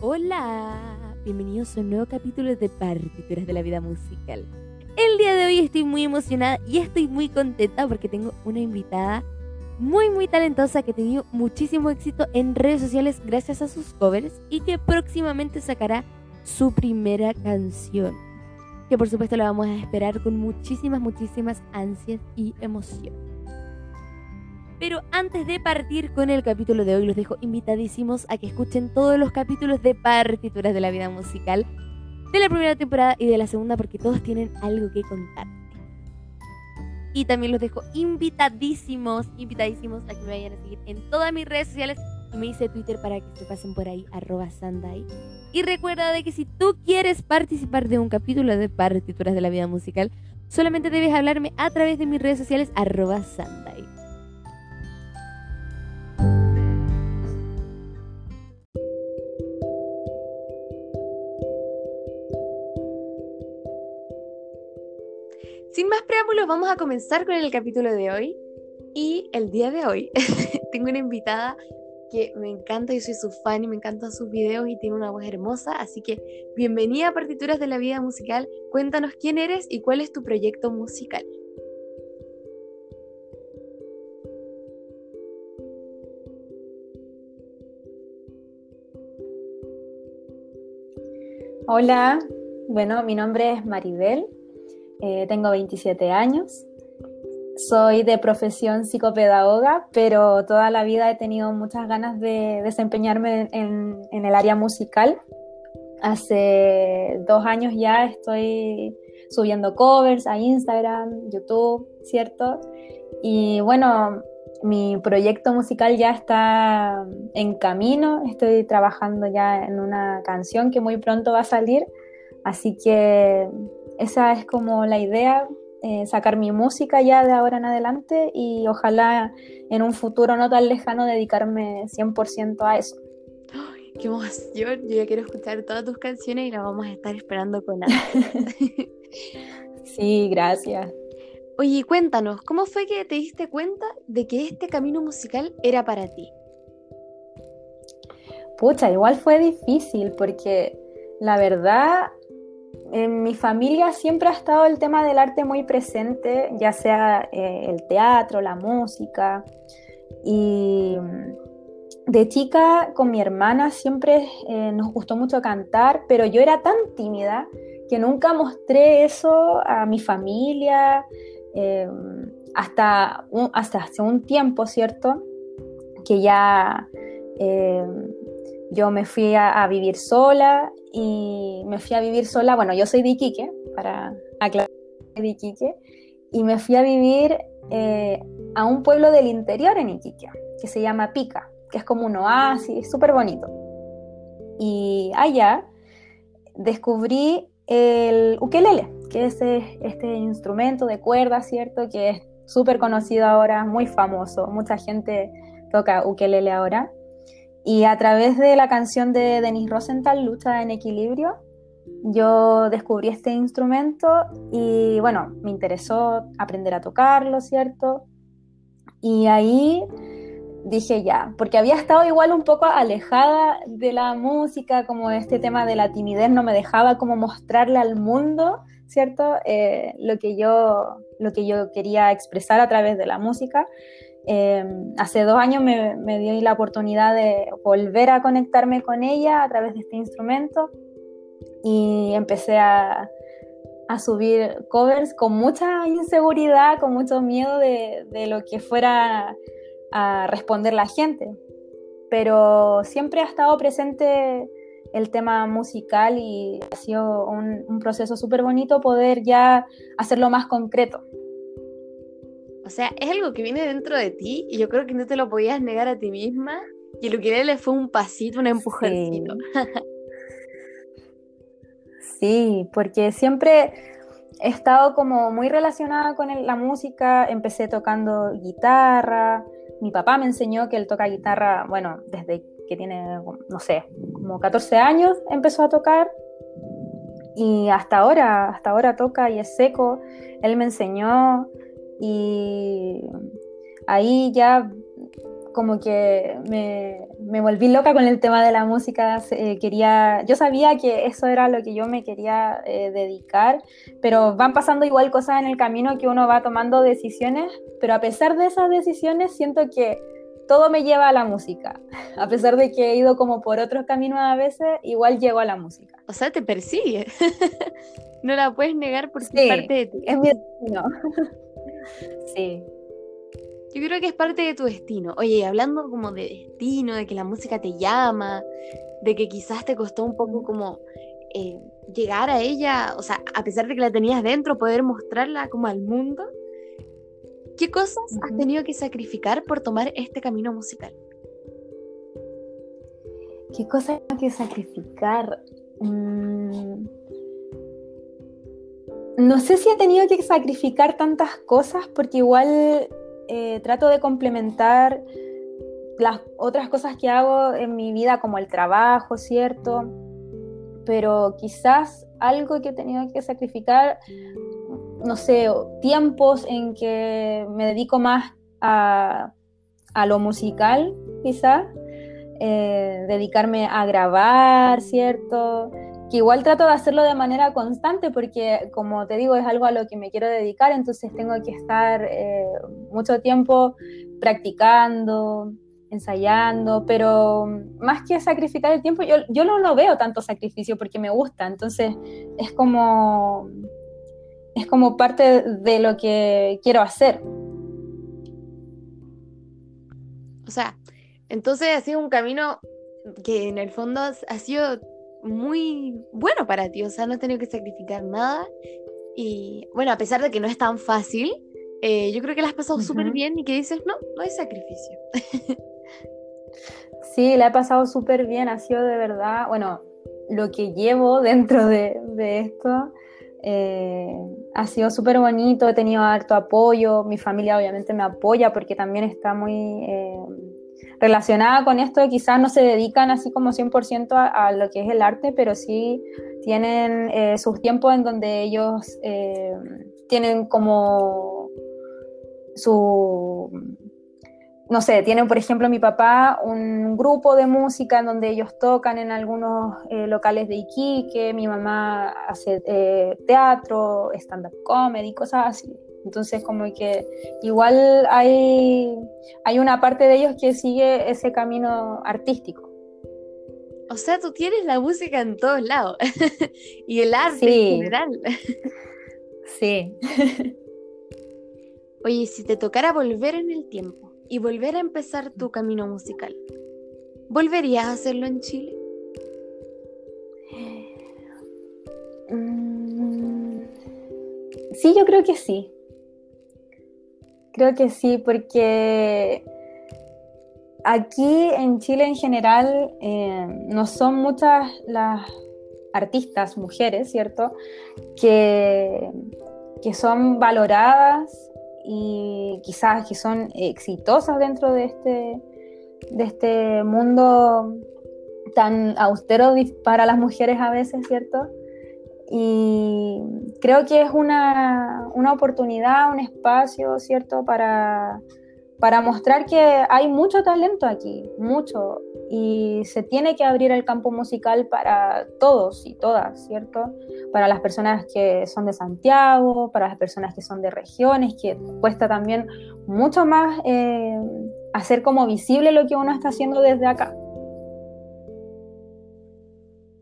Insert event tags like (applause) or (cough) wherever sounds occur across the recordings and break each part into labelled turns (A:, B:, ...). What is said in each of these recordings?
A: Hola, bienvenidos a un nuevo capítulo de Partituras de la Vida Musical. El día de hoy estoy muy emocionada y estoy muy contenta porque tengo una invitada muy muy talentosa que ha tenido muchísimo éxito en redes sociales gracias a sus covers y que próximamente sacará su primera canción. Que por supuesto la vamos a esperar con muchísimas, muchísimas ansias y emoción. Pero antes de partir con el capítulo de hoy, los dejo invitadísimos a que escuchen todos los capítulos de Partituras de la Vida Musical de la primera temporada y de la segunda porque todos tienen algo que contar. Y también los dejo invitadísimos, invitadísimos a que me vayan a seguir en todas mis redes sociales y me hice Twitter para que se pasen por ahí, arroba Sandai. Y recuerda de que si tú quieres participar de un capítulo de Partituras de la Vida Musical, solamente debes hablarme a través de mis redes sociales, arroba Sandai. Vamos a comenzar con el capítulo de hoy. Y el día de hoy (laughs) tengo una invitada que me encanta, yo soy su fan y me encantan sus videos y tiene una voz hermosa, así que bienvenida a Partituras de la Vida Musical, cuéntanos quién eres y cuál es tu proyecto musical.
B: Hola, bueno, mi nombre es Maribel, eh, tengo 27 años, soy de profesión psicopedagoga, pero toda la vida he tenido muchas ganas de desempeñarme en, el área musical. Hace dos años ya estoy subiendo covers a Instagram, YouTube, ¿cierto? Y bueno, mi proyecto musical ya está en camino, estoy trabajando ya en una canción que muy pronto va a salir, así que esa es como la idea, eh, sacar mi música ya de ahora en adelante y ojalá en un futuro no tan lejano dedicarme 100% a eso.
A: ¡Ay, ¡Qué emoción! Yo ya quiero escuchar todas tus canciones y las vamos a estar esperando con ansias. (laughs) (laughs)
B: sí, gracias.
A: Oye, cuéntanos, ¿cómo fue que te diste cuenta de que este camino musical era para ti?
B: Pucha, igual fue difícil porque la verdad en mi familia siempre ha estado el tema del arte muy presente, ya sea eh, el teatro, la música. Y de chica con mi hermana siempre eh, nos gustó mucho cantar, pero yo era tan tímida que nunca mostré eso a mi familia, eh, hasta, hasta hace un tiempo, ¿cierto? Que ya yo me fui a, vivir sola y me fui a vivir sola, bueno, yo soy de Iquique, para aclarar, de Iquique, y me fui a vivir eh, a un pueblo del interior en Iquique, que se llama Pica, que es como un oasis, súper bonito. Y allá descubrí el ukelele, que es este instrumento de cuerda, ¿cierto? Que es súper conocido ahora, muy famoso, mucha gente toca ukelele ahora. Y a través de la canción de Denis Rosenthal, Lucha en Equilibrio, yo descubrí este instrumento y bueno, me interesó aprender a tocarlo, ¿cierto? Y ahí dije ya, porque había estado igual un poco alejada de la música, como este tema de la timidez no me dejaba como mostrarle al mundo, ¿cierto? Eh, lo, que yo, lo que yo quería expresar a través de la música. Em, hace dos años me, dio la oportunidad de volver a conectarme con ella a través de este instrumento y empecé a, subir covers con mucha inseguridad, con mucho miedo de, de, lo que fuera a responder la gente. Pero siempre ha estado presente el tema musical y ha sido un, un proceso súper bonito poder ya hacerlo más concreto.
A: O sea, es algo que viene dentro de ti y yo creo que no te lo podías negar a ti misma. Y lo que le fue un pasito, un empujoncito. (laughs)
B: Sí. porque siempre he estado como muy relacionada con la música. Empecé tocando guitarra. Mi papá me enseñó que él toca guitarra, bueno, desde que tiene, no sé, como 14 años empezó a tocar. Y hasta ahora, hasta ahora toca y es seco. Él me enseñó y ahí ya como que me, me volví loca con el tema de la música. Eh, quería, yo sabía que eso era lo que yo me quería eh, dedicar, pero van pasando igual cosas en el camino que uno va tomando decisiones, pero a pesar de esas decisiones siento que todo me lleva a la música. (laughs) A pesar de que he ido como por otros caminos a veces, igual llego a la música.
A: O sea, te persigue. (laughs) no la puedes negar porque es parte de ti.
B: Es mi destino. (laughs) sí.
A: Yo creo que es parte de tu destino. Oye, hablando como de destino, de que la música te llama, de que quizás te costó un poco como eh, llegar a ella, o sea, a pesar de que la tenías dentro, poder mostrarla como al mundo. ¿Qué cosas has tenido que sacrificar por tomar este camino musical?
B: ¿Qué cosas tengo que sacrificar? Mm. No sé si he tenido que sacrificar tantas cosas porque igual eh, trato de complementar las otras cosas que hago en mi vida, como el trabajo, ¿cierto? Pero quizás algo que he tenido que sacrificar, no sé, tiempos en que me dedico más a, lo musical, quizás, eh, dedicarme a grabar, ¿cierto? Que igual trato de hacerlo de manera constante porque, como te digo, es algo a lo que me quiero dedicar, entonces tengo que estar eh, mucho tiempo practicando, ensayando, pero más que sacrificar el tiempo, yo, yo no lo veo tanto sacrificio porque me gusta, entonces es como, es como parte de lo que quiero hacer.
A: O sea, entonces ha sido un camino que en el fondo ha sido muy bueno para ti, o sea, no has tenido que sacrificar nada. Y bueno, a pesar de que no es tan fácil, eh, yo creo que la has pasado súper bien y que dices, no, no hay sacrificio. (laughs)
B: sí, la he pasado súper bien, ha sido de verdad, bueno, lo que llevo (laughs) dentro de, esto. Eh, ha sido súper bonito, he tenido harto apoyo, mi familia obviamente me apoya porque también está muy eh, relacionada con esto quizás no se dedican así como 100% a, lo que es el arte, pero sí tienen eh, sus tiempos en donde ellos eh, tienen como su, no sé, tienen por ejemplo mi papá un grupo de música en donde ellos tocan en algunos eh, locales de Iquique, mi mamá hace teatro, stand-up comedy, cosas así. Entonces, como que igual hay, hay una parte de ellos que sigue ese camino artístico.
A: O sea, tú tienes la música en todos lados (laughs) y el arte en general. (laughs)
B: sí. (laughs)
A: Oye, si te tocara volver en el tiempo y volver a empezar tu camino musical, ¿volverías a hacerlo en Chile?
B: Mm, sí, yo creo que sí. Creo que sí, porque aquí en Chile en general eh, no son muchas las artistas, mujeres, ¿cierto? Que, que son valoradas y quizás que son exitosas dentro de este, de este mundo tan austero para las mujeres a veces, ¿cierto? Y creo que es una, oportunidad, un espacio, ¿cierto?, para, para mostrar que hay mucho talento aquí, mucho, y se tiene que abrir el campo musical para todos y todas, ¿cierto? Para las personas que son de Santiago, para las personas que son de regiones, que cuesta también mucho más eh, hacer como visible lo que uno está haciendo desde acá.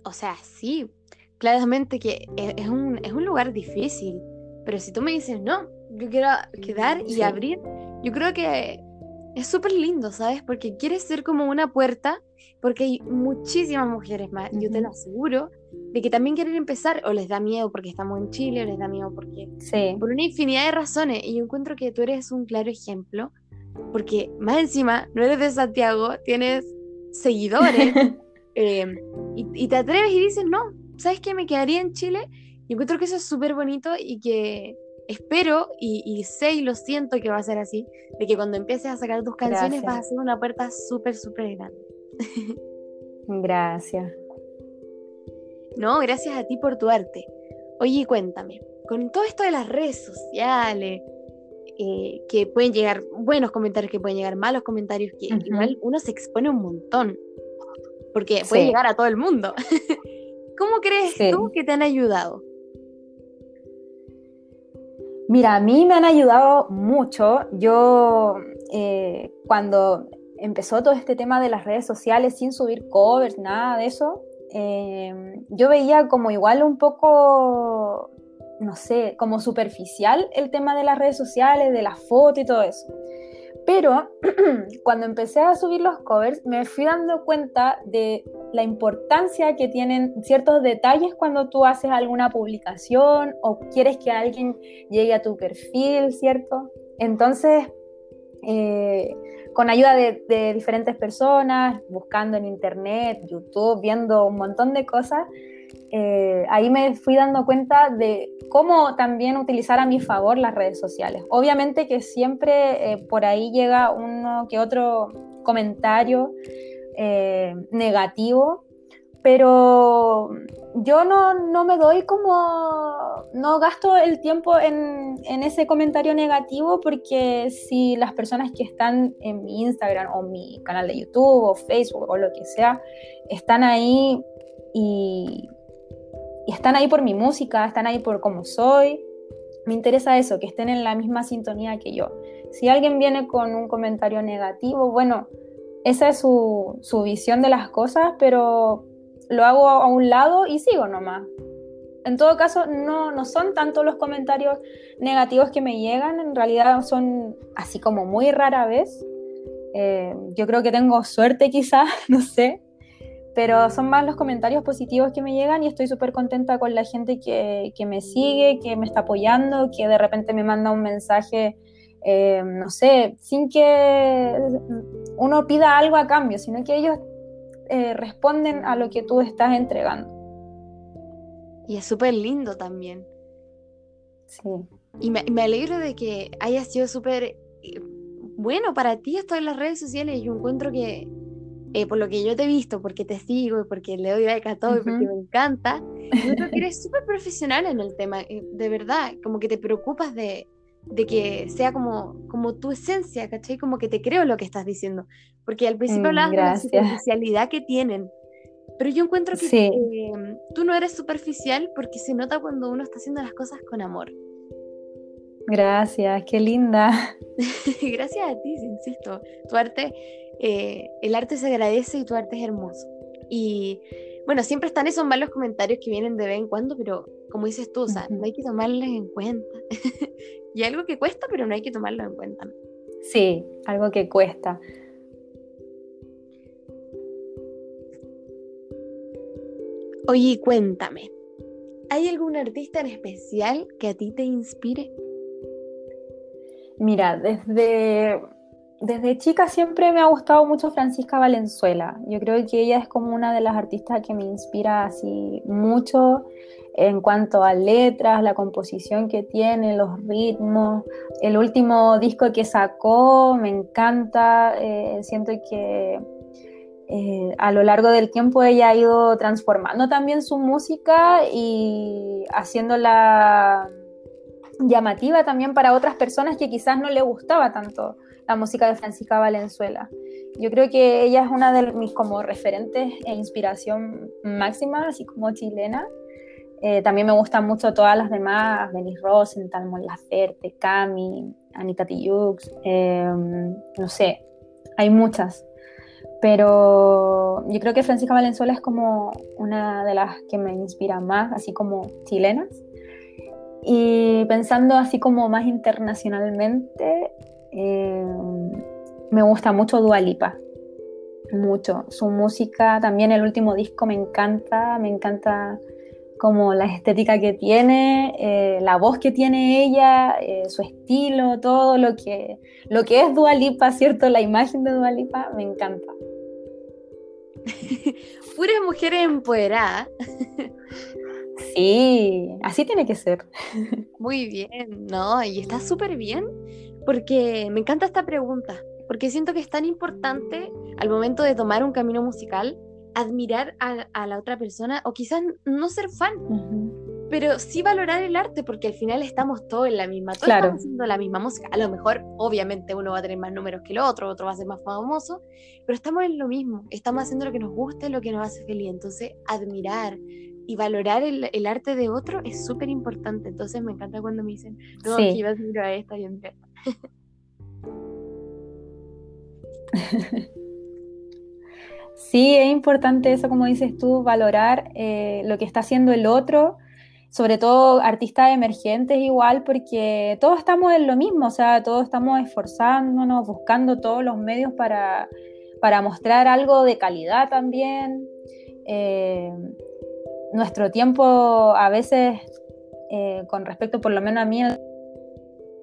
A: O sea, sí, claramente que e, es un, es un lugar difícil, pero si tú me dices, no, yo quiero quedar y abrir, yo creo que es súper lindo, ¿sabes? Porque quieres ser como una puerta, porque hay muchísimas mujeres más, yo te lo aseguro, de que también quieren empezar, o les da miedo porque estamos en Chile, o les da miedo porque...
B: Sí.
A: Por una infinidad de razones, y yo encuentro que tú eres un claro ejemplo, porque más encima, no eres de Santiago, tienes seguidores, (laughs) em, y, y te atreves y dices, no, ¿sabes qué? Me quedaría en Chile y encuentro que eso es súper bonito y que espero y, sé y lo siento que va a ser así, de que cuando empieces a sacar tus canciones vas a ser una puerta súper, súper grande. (laughs)
B: Gracias.
A: No, gracias a ti por tu arte. Oye, cuéntame, con todo esto de las redes sociales, eh, que pueden llegar buenos comentarios, que pueden llegar malos comentarios, que igual uno se expone un montón, porque puede llegar a todo el mundo. (laughs) ¿Cómo crees tú que te han ayudado?
B: Mira, a mí me han ayudado mucho. Yo, eh, cuando empezó todo este tema de las redes sociales sin subir covers, nada de eso, eh, yo veía como igual un poco, no sé, como superficial el tema de las redes sociales, de la foto y todo eso. Pero (clears throat) cuando empecé a subir los covers, me fui dando cuenta de la importancia que tienen ciertos detalles cuando tú haces alguna publicación o quieres que alguien llegue a tu perfil, ¿cierto? Entonces, eh, con ayuda de, diferentes personas, buscando en internet, YouTube, viendo un montón de cosas, eh, ahí me fui dando cuenta de cómo también utilizar a mi favor las redes sociales. Obviamente que siempre eh, por ahí llega uno que otro comentario eh, negativo, pero yo no, me doy como, no gasto el tiempo en, en, ese comentario negativo porque si las personas que están en mi Instagram o mi canal de YouTube o Facebook o lo que sea, están ahí y, y están ahí por mi música, están ahí por cómo soy, me interesa eso, que estén en la misma sintonía que yo. Si alguien viene con un comentario negativo, bueno, esa es su, su visión de las cosas, pero lo hago a un lado y sigo nomás. En todo caso, no, no son tanto los comentarios negativos que me llegan, en realidad son así como muy rara vez. Eh, yo creo que tengo suerte quizás, (laughs) no sé, pero son más los comentarios positivos que me llegan y estoy súper contenta con la gente que, que, me sigue, que me está apoyando, que de repente me manda un mensaje, eh, no sé, sin que uno pida algo a cambio, sino que ellos eh, responden a lo que tú estás entregando.
A: Y es súper lindo también.
B: Sí.
A: Y me, me alegro de que haya sido súper eh, bueno para ti esto en las redes sociales. Yo encuentro que, eh, por lo que yo te he visto, porque te sigo y porque le doy like a todo y porque me encanta, yo creo que (laughs) eres súper profesional en el tema. De verdad, como que te preocupas de, de que sea como, como tu esencia, ¿cachai? Como que te creo lo que estás diciendo. Porque al principio mm, hablabas de la superficialidad que tienen. Pero yo encuentro que em, tú no eres superficial porque se nota cuando uno está haciendo las cosas con amor.
B: Gracias, qué linda. (laughs)
A: Gracias a ti, insisto. Tu arte, eh, el arte se agradece y tu arte es hermoso. Y bueno, siempre están esos malos comentarios que vienen de vez en cuando, pero como dices tú, o sea, no hay que tomarlos en cuenta. (laughs) y algo que cuesta, pero no hay que tomarlo en cuenta.
B: Sí, algo que cuesta.
A: Oye, cuéntame, ¿hay algún artista en especial que a ti te inspire?
B: Mira, desde, desde chica siempre me ha gustado mucho Francisca Valenzuela. Yo creo que ella es como una de las artistas que me inspira así mucho en cuanto a letras, la composición que tiene, los ritmos. El último disco que sacó me encanta. Eh, siento que eh, a lo largo del tiempo ella ha ido transformando también su música y haciéndola llamativa también para otras personas que quizás no le gustaba tanto la música de Francisca Valenzuela. Yo creo que ella es una de mis como referentes e inspiración máxima, así como chilena. Eh, también me gustan mucho todas las demás, Denis Rosenthal, Mon Laferte, Cami, Anita Tijoux, eh, no sé, hay muchas pero yo creo que Francisca Valenzuela es como una de las que me inspira más, así como chilenas. Y pensando así como más internacionalmente, eh, me gusta mucho Dua Lipa, mucho. Su música, también el último disco me encanta, me encanta como la estética que tiene, eh, la voz que tiene ella, eh, su estilo, todo lo que, lo que es Dua Lipa, ¿cierto? La imagen de Dua Lipa me encanta. (laughs)
A: Puras mujeres empoderadas.
B: sí, así tiene que ser. (laughs)
A: Muy bien, no, y está súper bien porque me encanta esta pregunta, porque siento que es tan importante al momento de tomar un camino musical admirar a, la otra persona o quizás no ser fan. pero sí valorar el arte, porque al final estamos todos en la misma, todos
B: Claro.
A: estamos haciendo la misma música. A lo mejor, obviamente, uno va a tener más números que el otro, otro va a ser más famoso, pero estamos en lo mismo, estamos haciendo lo que nos gusta y lo que nos hace feliz. Entonces, admirar y valorar el, el arte de otro es súper importante. Entonces, me encanta cuando me dicen, no,
B: Sí.
A: yo admiro a esta y a esta. (laughs)
B: Sí, es importante eso, como dices tú, valorar eh, lo que está haciendo el otro, sobre todo artistas emergentes igual, porque todos estamos en lo mismo, o sea, todos estamos esforzándonos, buscando todos los medios para, para mostrar algo de calidad también. Eh, nuestro tiempo a veces, eh, con respecto por lo menos a mí,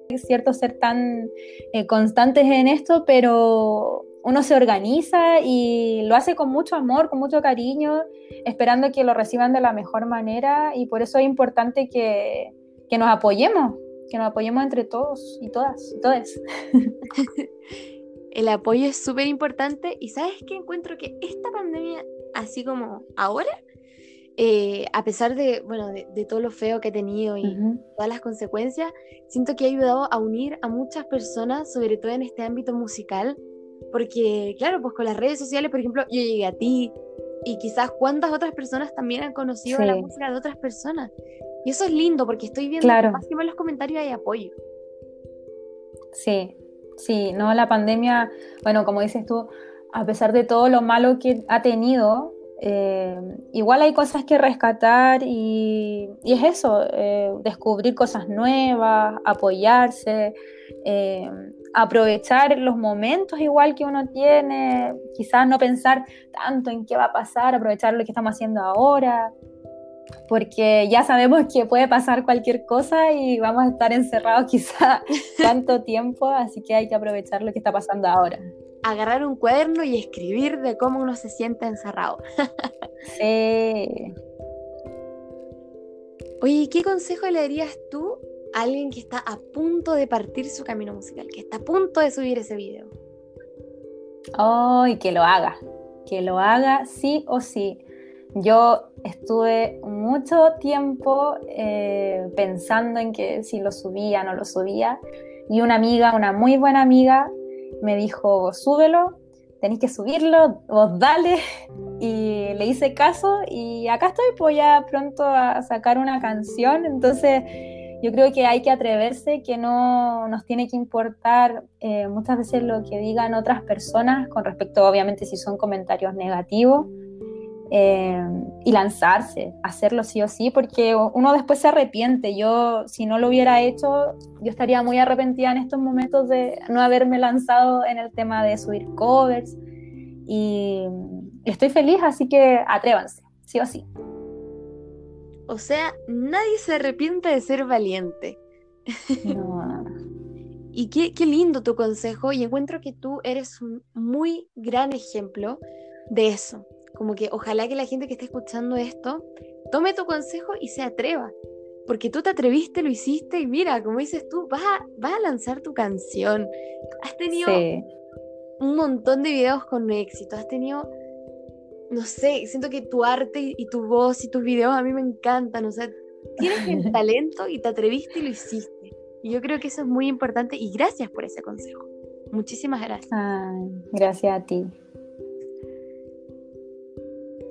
B: es cierto ser tan eh, constantes en esto, pero uno se organiza y lo hace con mucho amor, con mucho cariño, esperando que lo reciban de la mejor manera y por eso es importante que, que nos apoyemos, que nos apoyemos entre todos y todas y todes. (laughs)
A: El apoyo es súper importante y sabes que encuentro que esta pandemia, así como ahora, eh, a pesar de, bueno, de, de todo lo feo que he tenido y
B: Ujú.
A: todas las consecuencias, siento que ha ayudado a unir a muchas personas, sobre todo en este ámbito musical, porque claro, pues con las redes sociales, por ejemplo, yo llegué a ti y quizás cuántas otras personas también han conocido la
B: Sí.
A: música de otras personas. Y eso es lindo porque estoy viendo
B: Claro.
A: que más que en los comentarios hay apoyo.
B: Sí, sí, no, la pandemia, bueno, como dices tú, a pesar de todo lo malo que ha tenido, eh, igual hay cosas que rescatar y, es eso, eh, descubrir cosas nuevas, apoyarse, eh, aprovechar los momentos igual que uno tiene, quizás no pensar tanto en qué va a pasar, aprovechar lo que estamos haciendo ahora, porque ya sabemos que puede pasar cualquier cosa y vamos a estar encerrados (laughs) quizá tanto tiempo, así que hay que aprovechar lo que está pasando ahora.
A: Agarrar un cuaderno y escribir de cómo uno se siente encerrado.
B: Sí.
A: Oye, ¿qué consejo le darías tú a alguien que está a punto de partir su camino musical, que está a punto de subir ese video?
B: Ay, que lo haga, que lo haga sí o sí. Yo estuve mucho tiempo eh, pensando en que si lo subía o no lo subía y una amiga, una muy buena amiga, me dijo, súbelo, tenéis que subirlo, vos dale. Y le hice caso y acá estoy pues ya pronto a sacar una canción, entonces yo creo que hay que atreverse, que no nos tiene que importar eh, muchas veces lo que digan otras personas con respecto, obviamente, si son comentarios negativos, eh, y lanzarse, hacerlo sí o sí, porque uno después se arrepiente. Yo, si no lo hubiera hecho, yo estaría muy arrepentida en estos momentos de no haberme lanzado en el tema de subir covers, y estoy feliz, así que atrévanse, sí o sí.
A: O sea, nadie se arrepiente de ser valiente.
B: No. (laughs)
A: Y qué, qué lindo tu consejo y encuentro que tú eres un muy gran ejemplo de eso. Como que ojalá que la gente que esté escuchando esto tome tu consejo y se atreva. Porque tú te atreviste, lo hiciste y mira, como dices tú, vas a, vas a lanzar tu canción. Has tenido
B: Sí.
A: un montón de videos con éxito. Has tenido, no sé, siento que tu arte y, tu voz y tus videos a mí me encantan. O sea, tienes el (laughs) talento y te atreviste y lo hiciste. Y yo creo que eso es muy importante y gracias por ese consejo. Muchísimas gracias.
B: Gracias a ti.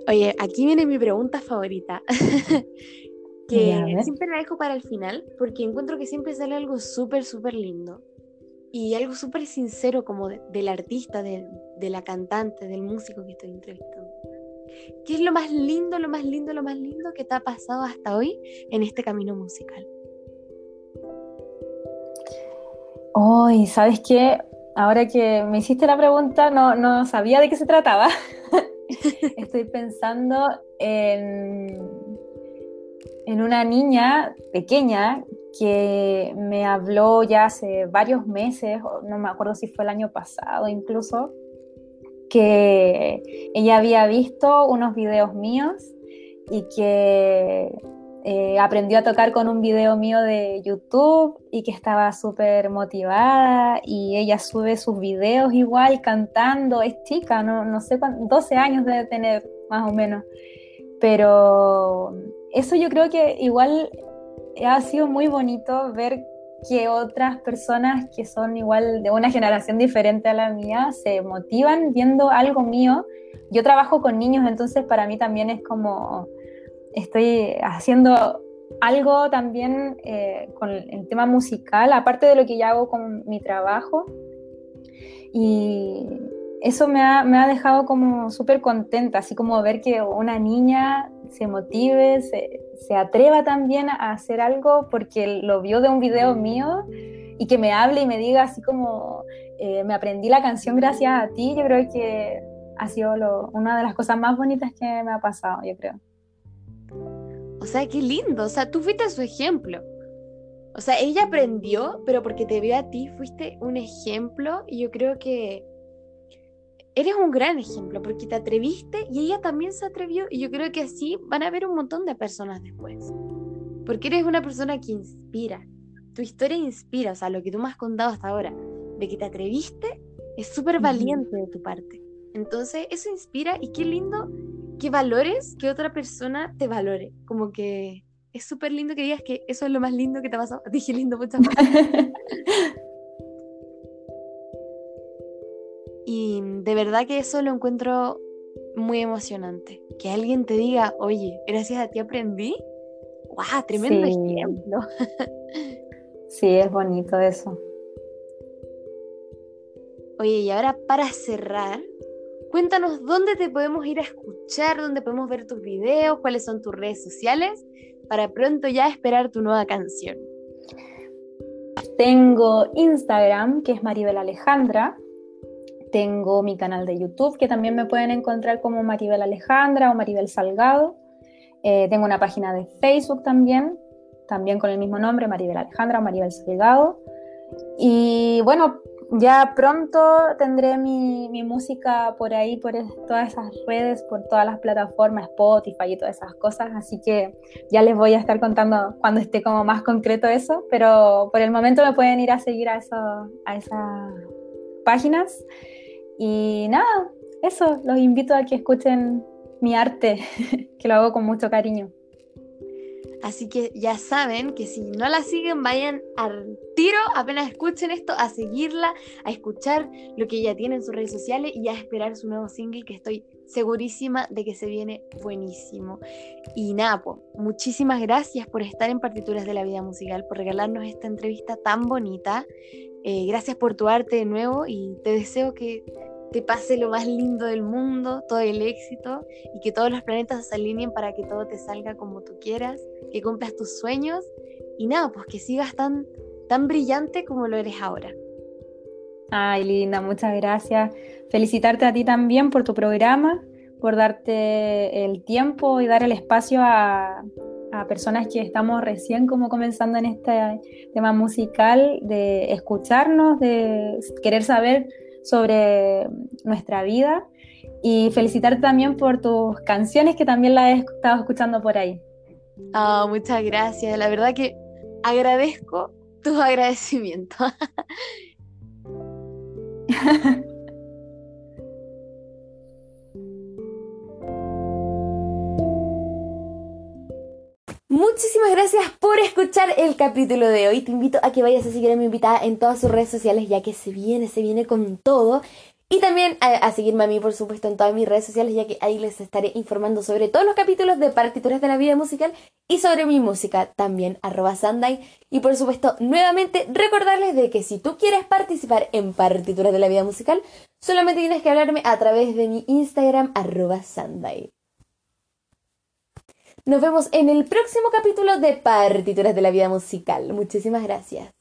A: Oye, aquí viene mi pregunta favorita. (laughs) Que siempre la dejo para el final porque encuentro que siempre sale algo súper, súper lindo. Y algo súper sincero como de- del artista, de, de la cantante, del músico que estoy entrevistando. ¿Qué es lo más lindo, lo más lindo, lo más lindo que te ha pasado hasta hoy en este camino musical?
B: Hoy, ¿sabes qué? Ahora que me hiciste la pregunta, no, no sabía de qué se trataba. (laughs) (laughs) Estoy pensando en, una niña pequeña que me habló ya hace varios meses, no me acuerdo si fue el año pasado incluso, que ella había visto unos videos míos y que eh, aprendió a tocar con un video mío de YouTube y que estaba súper motivada y ella sube sus videos igual cantando, es chica, no, no sé cuántos, 12 años debe tener más o menos, pero eso yo creo que igual ha sido muy bonito ver que otras personas que son igual de una generación diferente a la mía se motivan viendo algo mío. Yo trabajo con niños, entonces para mí también es como estoy haciendo algo también eh, con el tema musical, aparte de lo que ya hago con mi trabajo. Y eso me ha, dejado como súper contenta, así como ver que una niña se motive, se, atreva también a hacer algo porque lo vio de un video mío y que me hable y me diga así como, eh, me aprendí la canción gracias a ti, yo creo que ha sido una de las cosas más bonitas que me ha pasado, yo creo.
A: O sea, qué lindo. O sea, tú fuiste su ejemplo. O sea, ella aprendió, pero porque te vio a ti, fuiste un ejemplo. Y yo creo que eres un gran ejemplo, porque te atreviste y ella también se atrevió. Y yo creo que así van a haber un montón de personas después. Porque eres una persona que inspira. Tu historia inspira. O sea, lo que tú me has contado hasta ahora, de que te atreviste, es súper valiente de tu parte. Entonces, eso inspira y qué lindo que valores que otra persona te valore. Como que es súper lindo que digas que eso es lo más lindo que te ha pasado. (laughs) Dije lindo muchas veces. (laughs) y de verdad que eso lo encuentro muy emocionante. Que alguien te diga, oye, gracias a ti aprendí. ¡Guau! Tremendo ejemplo. (laughs)
B: sí, es bonito eso.
A: Oye, y ahora para cerrar, Cuéntanos dónde te podemos ir a escuchar, dónde podemos ver tus videos, cuáles son tus redes sociales, para pronto ya esperar tu nueva canción.
B: Tengo Instagram, que es Maribel Alejandra. Tengo mi canal de YouTube, que también me pueden encontrar como Maribel Alejandra o Maribel Salgado. Eh, tengo una página de Facebook también, también con el mismo nombre, Maribel Alejandra o Maribel Salgado. Y bueno, ya pronto tendré mi, música por ahí, por todas esas redes, por todas las plataformas, Spotify y todas esas cosas, así que ya les voy a estar contando cuando esté como más concreto eso, pero por el momento me pueden ir a seguir a, eso, a esas páginas. Y nada, eso, los invito a que escuchen mi arte, (laughs) que lo hago con mucho cariño.
A: Así que ya saben que si no la siguen, vayan al tiro, apenas escuchen esto, a seguirla, a escuchar lo que ella tiene en sus redes sociales y a esperar su nuevo single que estoy segurísima de que se viene buenísimo. Y Napo, muchísimas gracias por estar en Partituras de la Vida Musical, por regalarnos esta entrevista tan bonita. Eh, gracias por tu arte de nuevo y te deseo que te pase lo más lindo del mundo, todo el éxito y que todos los planetas se alineen para que todo te salga como tú quieras, que cumplas tus sueños y nada, pues que sigas tan, tan brillante como lo eres ahora.
B: Ay, linda, muchas gracias. Felicitarte a ti también por tu programa, por darte el tiempo y dar el espacio a, a personas que estamos recién como comenzando en este tema musical, de escucharnos, de querer saber sobre nuestra vida y felicitarte también por tus canciones que también las he estado escuchando por ahí.
A: Oh, muchas gracias, la verdad que agradezco tus agradecimientos. (laughs) Muchísimas gracias por escuchar el capítulo de hoy. Te invito a que vayas a seguir a mi invitada en todas sus redes sociales, ya que se viene, se viene con todo. Y también a, seguirme a mí, por supuesto, en todas mis redes sociales, ya que ahí les estaré informando sobre todos los capítulos de Partituras de la Vida Musical y sobre mi música, también arroba Sandai. Y por supuesto, nuevamente recordarles de que si tú quieres participar en Partituras de la Vida Musical, solamente tienes que hablarme a través de mi Instagram, arroba Sandai. Nos vemos en el próximo capítulo de Partituras de la Vida Musical. Muchísimas gracias.